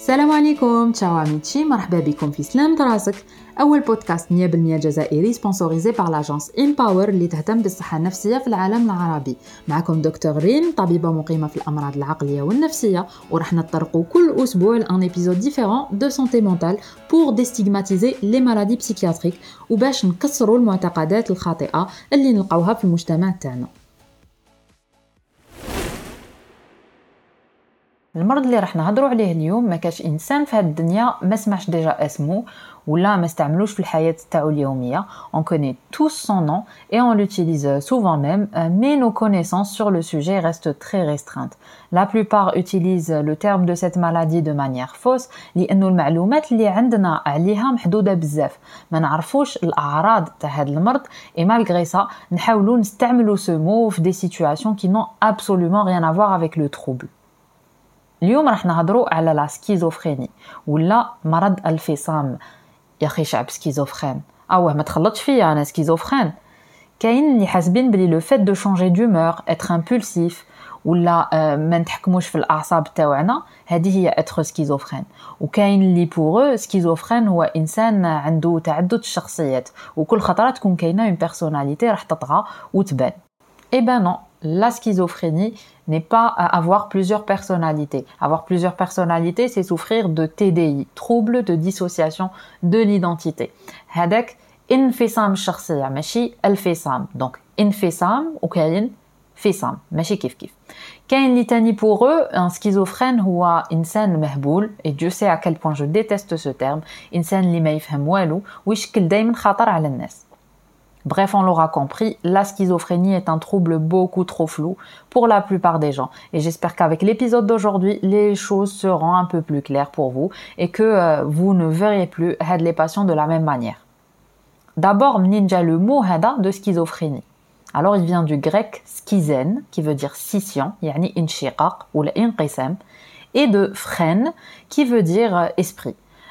السلام عليكم تشاو عميتشي مرحبا بكم في سلام راسك أول بودكاست 100% جزائري سبونسوريزي بار لاجونس امباور اللي تهتم بالصحة النفسية في العالم العربي. معكم دكتور ريم طبيبة مقيمة في الأمراض العقلية والنفسية وراح نطرقوا كل أسبوع لأن ايبيزود ديفيرون دو سونتي مونتال بور ديستيغماتيزي لي مالادي بسيكياتريك وباش نكسروا المعتقدات الخاطئة اللي نلقاوها في المجتمع تاعنا. المرض اللي راح نهضروا عليه اليوم ما كاش انسان في هذه الدنيا ما سمعش ديجا اسمه ولا ما استعملوش في الحياه تاعو اليوميه on connaît tous son nom et on l'utilise souvent même mais nos connaissances sur le sujet restent très restreintes la plupart utilisent le terme de cette maladie de manière fausse لانه المعلومات اللي عندنا عليها محدوده بزاف ما نعرفوش الاعراض تاع هذا المرض et malgré ça نحاولوا نستعملوا ce mot في des situations qui n'ont absolument rien à voir avec le trouble اليوم راح نهضروا على لا سكيزوفريني ولا مرض الفصام. يا أخي شعب سكيزوفرين. اوه ما تخلطش فيا أنا سكيزوفرين. كاين اللي حاسبين بلي لو فيت دو شونجي دومور اتر امبولسيف ولا ما نتحكموش في الأعصاب تاعنا هذه هي اتر سكيزوفرين. وكاين اللي بوغ سكيزوفرين هو إنسان عنده تعدد الشخصيات. وكل خطرة تكون كاينة اون بيرسوناليتي راح تطغى وتبان. اي بان نو la schizophrénie n'est pas avoir plusieurs personnalités. Avoir plusieurs personnalités, c'est souffrir de TDI, trouble de dissociation de l'identité. Hadak infisam shakhsiya, mashi alfisam. Donc infisam ou kain fisam, mashi kif kif. Kain litani pour eux, un schizophrène ou un insan mehboul, et Dieu sait à quel point je déteste ce terme, insan li ma yfhem wishkil dayman khatar. Bref, on l'aura compris, la schizophrénie est un trouble beaucoup trop flou pour la plupart des gens. Et j'espère qu'avec l'épisode d'aujourd'hui, les choses seront un peu plus claires pour vous et que euh, vous ne verrez plus les patients de la même manière. D'abord, ninja le mot de schizophrénie. Alors, il vient du grec schizen, qui veut dire scission, yani inshiqaq ou l'inqisam, et de phren, qui veut dire euh, esprit.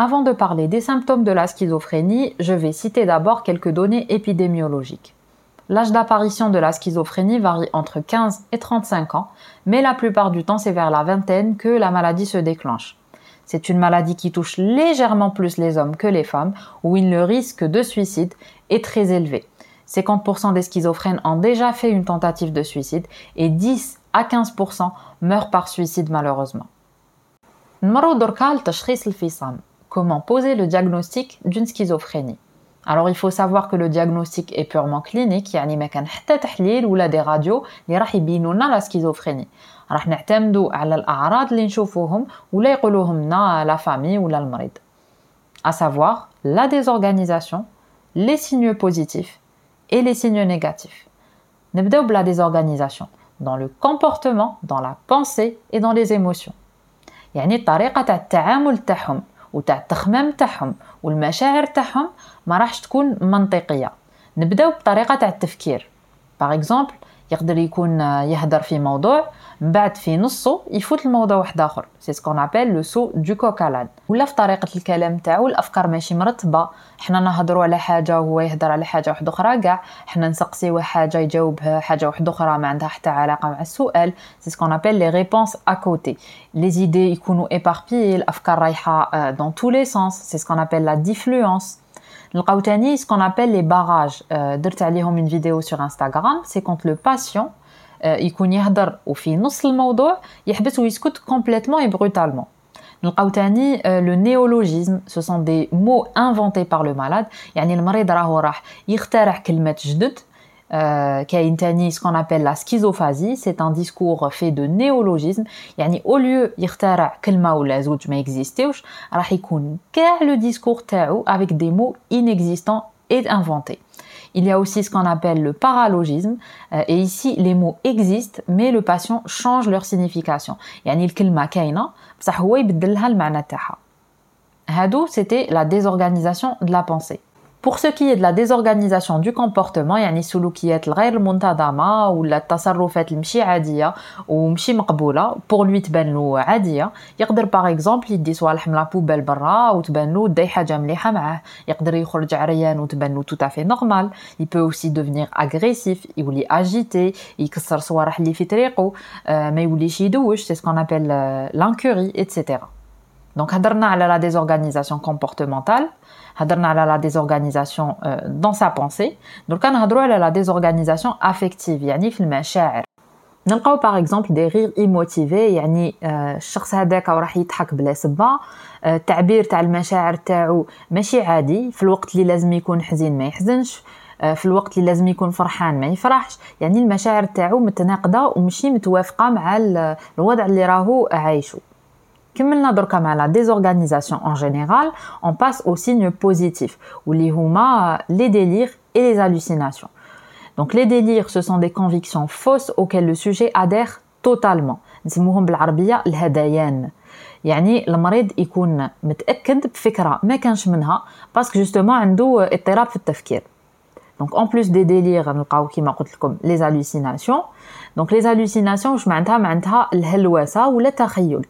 Avant de parler des symptômes de la schizophrénie, je vais citer d'abord quelques données épidémiologiques. L'âge d'apparition de la schizophrénie varie entre 15 et 35 ans, mais la plupart du temps c'est vers la vingtaine que la maladie se déclenche. C'est une maladie qui touche légèrement plus les hommes que les femmes, où le risque de suicide est très élevé. 50% des schizophrènes ont déjà fait une tentative de suicide et 10 à 15% meurent par suicide malheureusement Comment poser le diagnostic d'une schizophrénie alors il faut savoir que le diagnostic est purement clinique يعني ما كان حتى تحليل ولا دي راديو اللي راح يبينوا لنا لا سكيزوفريني راح نعتمدوا على الاعراض اللي نشوفوهم ولا يقولوهم لنا لا فامي ولا المريض à savoir la désorganisation les signes positifs et les signes négatifs نبداو بلا désorganisation dans le comportement dans la pensée et dans les émotions يعني طريقه تاع التعامل تاعهم وتاع التخمام تاعهم والمشاعر تاعهم ما راحش تكون منطقية. نبداو بطريقة تاع التفكير. باغ اكزومبل يقدر يكون يهدر في موضوع بعد في نصه يفوت الموضوع واحد آخر. سي سكون ابل لو سو دو كوكالان ولا في طريقة الكلام تاعو الأفكار ماشي مرتبة. حنا نهضروا على حاجة وهو يهضر على حاجة واحدة أخرى كاع. حنا نسقسيوه حاجة يجاوبها حاجة واحدة أخرى ما عندها حتى علاقة مع السؤال. سي سكون ابل لي ريبونس ا كوتي لي زيدي يكونوا ايباربيي الأفكار رايحة دون تو لي سونس سي سكون ابل لا ديفلوونس نلقاو تاني qu'on appelle les barrages. درت عليهم une vidéo sur Instagram. C'est quand le patient. يكون يهدر وفي نص الموضوع يحبس ويسكت complètement et brutalement نلقاو تاني لو نيولوجيزم سو سون دي مو انفونتي بار لو مالاد يعني المريض راهو راح يخترع كلمات جدد كاين تاني ce qu'on appelle la schizophasie c'est un discours fait de néologisme يعني au lieu يخترع كلمة ولا زوج ما يكزيستيوش راح يكون كاع لو discours تاعو avec des mots inexistants et inventés Il y a aussi ce qu'on appelle le paralogisme. Euh, et ici, les mots existent, mais le patient change leur signification. يعني الكلمة كاينة بصح هو يبدل لها المعنى تاعها. هادو c'était la désorganisation de la pensée. Pour ce qui est de la désorganisation du comportement يعني السلوكيات الغير منتظمة ولا التصرفات المشي عادية ومشي مقبولة pour lui تبان له عادية يقدر باغ اكزومبل يدي صوالح من لابوبيل برا وتبان له داي حاجة مليحة معاه يقدر يخرج عريان وتبان له tout à fait normal il peut aussi devenir agressif يولي agité يكسر صوالح اللي في طريقه ما يوليش يدوش c'est ce qu'on appelle l'incurie etc donc هضرنا على la désorganisation comportementale هضرنا على la désorganisation euh, dans sa pensée donc نهضروا على la désorganisation affective يعني في المشاعر نلقاو باغ اكزومبل دي رير ايموتيفي يعني الشخص هذاك راح يضحك بلا سبه التعبير تاع المشاعر تاعو ماشي عادي في الوقت اللي لازم يكون حزين ما يحزنش في الوقت اللي لازم يكون فرحان ما يفرحش يعني المشاعر تاعو متناقضه ومشي متوافقه مع الوضع اللي راهو عايشه كملنا دركا مع لا désorganisation en général on passe aux signes positifs واللي هما les délires et les hallucinations donc les délires ce sont des convictions fausses auxquelles le sujet adhère totalement نسموهم بالعربيه الهذيان يعني المريض يكون متاكد بفكره ما كانش منها باسكو جوستومون عنده اضطراب في التفكير Donc en plus des délires نلقاو كيما قلت لكم les hallucinations donc les hallucinations واش معناتها معناتها الهلوسه ولا التخيل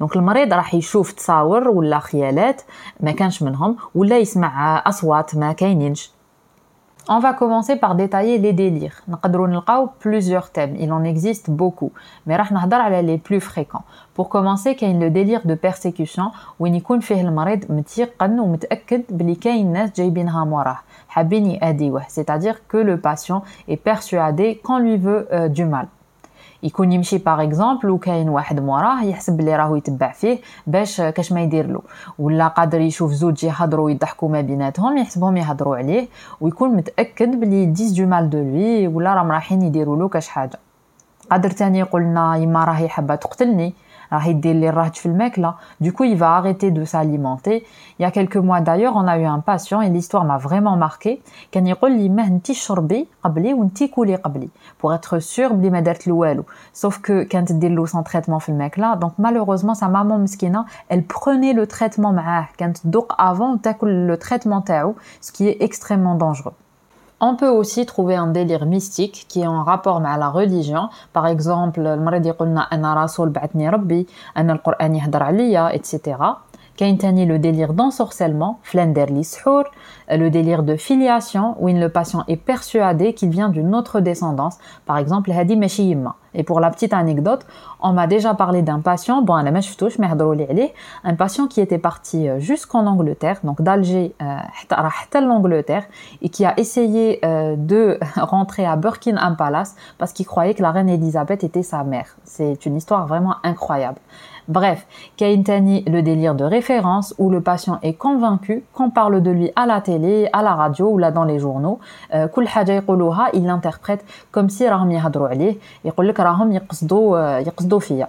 دونك المريض راح يشوف تصاور ولا خيالات ما كانش منهم ولا يسمع اصوات ما كاينينش On va commencer par détailler les délires. نقدروا نلقاو plusieurs thèmes, il en existe beaucoup, mais راح نهضر على les plus fréquents. Pour commencer, كاين le délire de persécution وين يكون فيه المريض متيقن ومتأكد بلي كاين ناس جايبينها موراه حابين يأذيوه, c'est-à-dire que le patient est persuadé qu'on lui veut euh, du mal. يكون يمشي باغ اكزومبل وكاين واحد موراه يحسب بلي راهو يتبع فيه باش كاش ما يدير له ولا قادر يشوف زوج يهضروا ويضحكوا ما بيناتهم يحسبهم يهضروا عليه ويكون متاكد بلي ديز دو مال دو لوي ولا راهم رايحين يديروا له كاش حاجة قادر تاني يقول لنا يما راهي حابه تقتلني Du coup, il va arrêter de s'alimenter. Il y a quelques mois d'ailleurs, on a eu un patient et l'histoire m'a vraiment marqué. Pour être sûr, Sauf que quand il a son traitement là, donc malheureusement, sa maman mskina, elle prenait le traitement ah, quand avant, le traitement ce qui est extrêmement dangereux. On peut aussi trouver un délire mystique qui est en rapport avec la religion. Par exemple, le mardi, on a un rasoul un al-Qur'an yahdar aliya, etc. Kaintani le délire d'ensorcellement, Flenderlishour, le délire de filiation, où le patient est persuadé qu'il vient d'une autre descendance, par exemple Hadi Meshiyimma. Et pour la petite anecdote, on m'a déjà parlé d'un patient, bon, la un patient qui était parti euh, jusqu'en Angleterre, donc d'Alger euh, à l'Angleterre, et qui a essayé euh, de rentrer à Buckingham Palace parce qu'il croyait que la reine Elisabeth était sa mère. C'est une histoire vraiment incroyable. Bref, Kaintani, le délire de référence où le patient est convaincu qu'on parle de lui à la télé, à la radio ou là dans les journaux. Euh, il l'interprète comme si راهم يهضروا عليه يقول لك راهم يقصدوا يقصدوا فيا.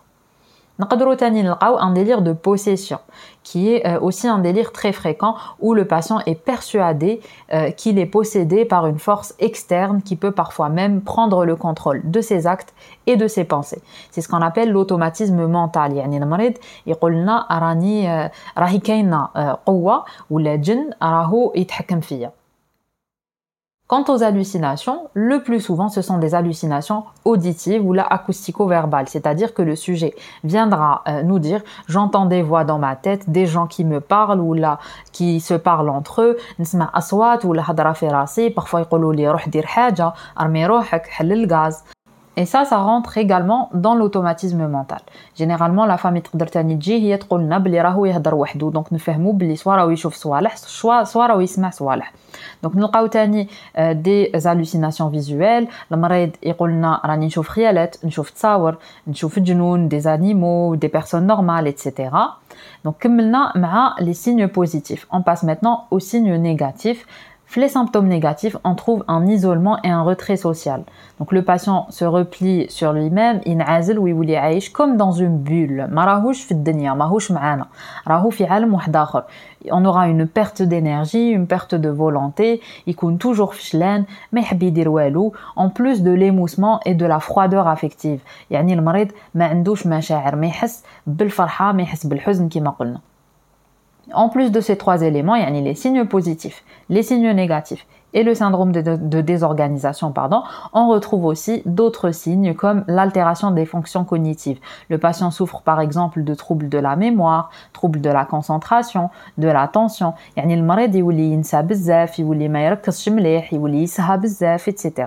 un délire de possession, qui est euh, aussi un délire très fréquent où le patient est persuadé euh, qu'il est possédé par une force externe qui peut parfois même prendre le contrôle de ses actes et de ses pensées. C'est ce qu'on appelle l'automatisme mental. يعني المريض يقول لنا راني راهي كاينه قوه ولا جن راهو يتحكم فيا. Quant aux hallucinations, le plus souvent ce sont des hallucinations auditives ou la acoustico-verbales, c'est-à-dire que le sujet viendra euh, nous dire j'entends des voix dans ma tête, des gens qui me parlent ou là qui se parlent entre eux, نسمع أصوات ولا هضرة في راسي, parfois يقولوا لي روح دير حاجة, armez روحك, حل الغاز. Et ça, ça rentre également dans l'automatisme mental. Généralement, la femme تقدر تاني تجي هي تقول لنا بلي راهو يهضر وحده دونك نفهموا بلي سوا راهو يشوف صوالح سوا راهو يسمع صوالح دونك نلقاو تاني دي زالوسيناسيون فيزوال المريض يقول لنا راني نشوف خيالات نشوف تصاور نشوف جنون دي انيمو دي بيرسون نورمال ايتترا دونك كملنا مع لي سيغنو بوزيتيف اون باس maintenant aux signes négatifs les symptômes négatifs, on trouve un isolement et un retrait social. Donc le patient se replie sur lui-même, inazil ou comme dans une bulle. On aura une perte d'énergie, une perte de volonté, il compte toujours fichlen, mais en plus de l'émoussement et de la froideur affective. يعني المريض ما عندوش مشاعر ما يحس بالفرحة ما يحس بالحزن كما قلنا. En plus de ces trois éléments, il y a les signes positifs, les signes négatifs et le syndrome de, désorganisation, pardon, on retrouve aussi d'autres signes comme l'altération des fonctions cognitives. Le patient souffre par exemple de troubles de la mémoire, troubles de la concentration, de l'attention. يعني المريض يولي ينسى بزاف, يولي ما يركزش مليح, يولي يسهى بزاف, etc.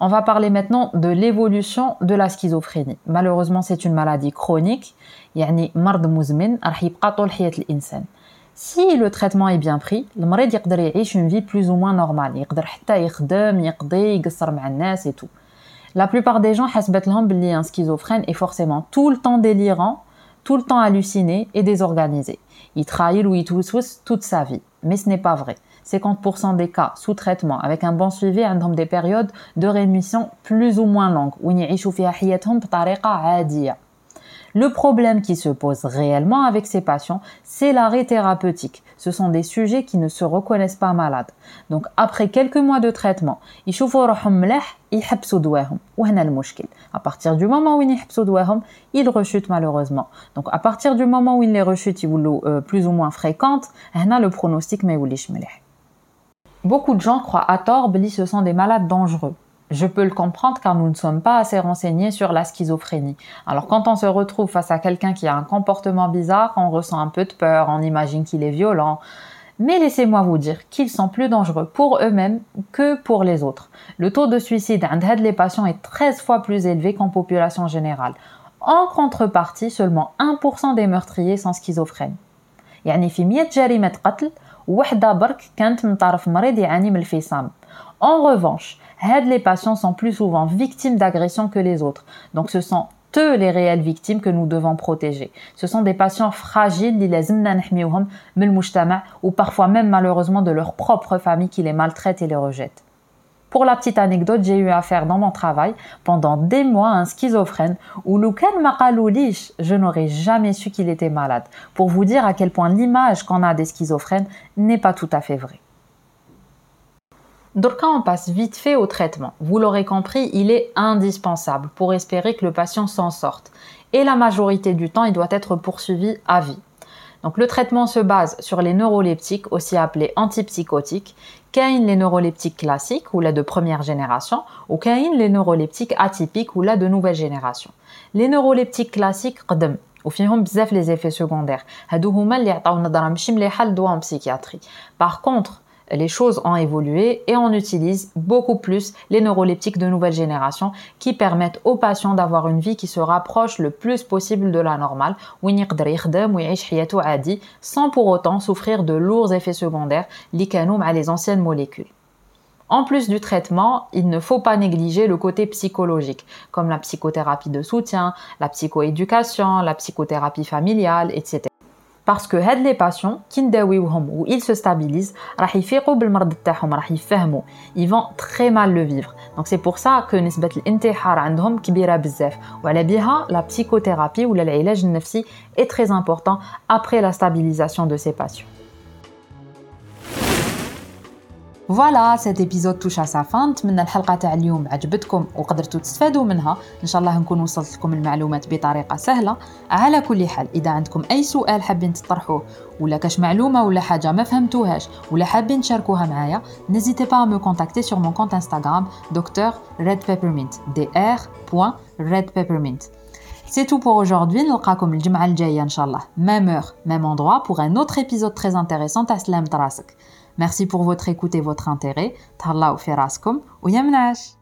on va parler maintenant de l'évolution de la schizophrénie. Malheureusement, c'est une maladie chronique يعني مرض مزمن راح يبقى طول حياة الإنسان si le traitement est bien pris المريض يقدر يعيش une vie plus ou moins normale يقدر حتى يخدم يقضي يقصر مع الناس et tout la plupart des gens حسبت لهم بلي un schizophrène est forcément tout le temps délirant tout le temps halluciné et désorganisé يتخايل ويتوسوس toute sa vie mais ce n'est pas vrai 50% des cas sous traitement avec un bon suivi عندهم des périodes de rémission plus ou moins longues وين يعيشوا فيها حياتهم بطريقة عادية le problème qui se pose réellement avec ces patients, c'est l'arrêt thérapeutique. Ce sont des sujets qui ne se reconnaissent pas malades. Donc après quelques mois de traitement, ils À partir du moment où ils rechutent malheureusement. Donc à partir du moment où ils les rechutent, ils euh, plus ou moins fréquentes, le pronostic Beaucoup de gens croient à tort que ce sont des malades dangereux. Je peux le comprendre car nous ne sommes pas assez renseignés sur la schizophrénie. Alors quand on se retrouve face à quelqu'un qui a un comportement bizarre, on ressent un peu de peur, on imagine qu'il est violent. Mais laissez-moi vous dire qu'ils sont plus dangereux pour eux-mêmes que pour les autres. Le taux de suicide chez les patients est 13 fois plus élevé qu'en population générale. En contrepartie, seulement 1% des meurtriers sont schizophrènes. يعني في 100 جريمة قتل وحدة برك كانت من طرف مريض يعاني من الفصام. En revanche, les patients sont plus souvent victimes d'agressions que les autres. Donc ce sont eux les réelles victimes que nous devons protéger. Ce sont des patients fragiles, ou parfois même malheureusement de leur propre famille qui les maltraite et les rejette. Pour la petite anecdote, j'ai eu affaire dans mon travail pendant des mois à un schizophrène où je n'aurais jamais su qu'il était malade. Pour vous dire à quel point l'image qu'on a des schizophrènes n'est pas tout à fait vraie. Donc on passe vite fait au traitement. Vous l'aurez compris, il est indispensable pour espérer que le patient s'en sorte. Et la majorité du temps, il doit être poursuivi à vie. Donc le traitement se base sur les neuroleptiques, aussi appelés antipsychotiques, qu'ain les neuroleptiques classiques ou là de première génération, ou qu'ain les neuroleptiques atypiques ou là de nouvelle génération. Les neuroleptiques classiques قدم وفيهم بزاف les effets secondaires. هادو هما اللي عطاو نظره ماشي مليحه للدواء en psychiatrie. Par contre, les choses ont évolué et on utilise beaucoup plus les neuroleptiques de nouvelle génération qui permettent aux patients d'avoir une vie qui se rapproche le plus possible de la normale sans pour autant souffrir de lourds effets secondaires liés à les anciennes molécules. En plus du traitement, il ne faut pas négliger le côté psychologique, comme la psychothérapie de soutien, la psychoéducation, la psychothérapie familiale, etc parce que هاد les patients qui نداويوهم ou ils se stabilisent راح يفيقوا بالمرض تاعهم راح يفهموا ils vont très mal le vivre donc c'est pour ça que نسبة الانتحار عندهم كبيرة بزاف وعلى بها la psychothérapie ou العلاج النفسي est très important après la stabilisation de ces patients فوالا سيت ايبيزود توش ا سا فان نتمنى الحلقة تاع اليوم عجبتكم وقدرتوا تستفادوا منها. إن شاء الله نكون وصلت لكم المعلومات بطريقة سهلة. على كل حال إذا عندكم أي سؤال حابين تطرحوه ولا كاش معلومة ولا حاجة ما فهمتوهاش ولا حابين تشاركوها معايا n'hésitez pas à me contacter sur mon compte Instagram docteur red peppermint dr.redpeppermint C'est tout pour aujourd'hui. نلقاكم الجمعة الجاية إن شاء الله. Même heure, même endroit pour un autre épisode très intéressant. À Slam Merci pour votre écoute et votre intérêt. Thallaou fi raskom ou yamnash.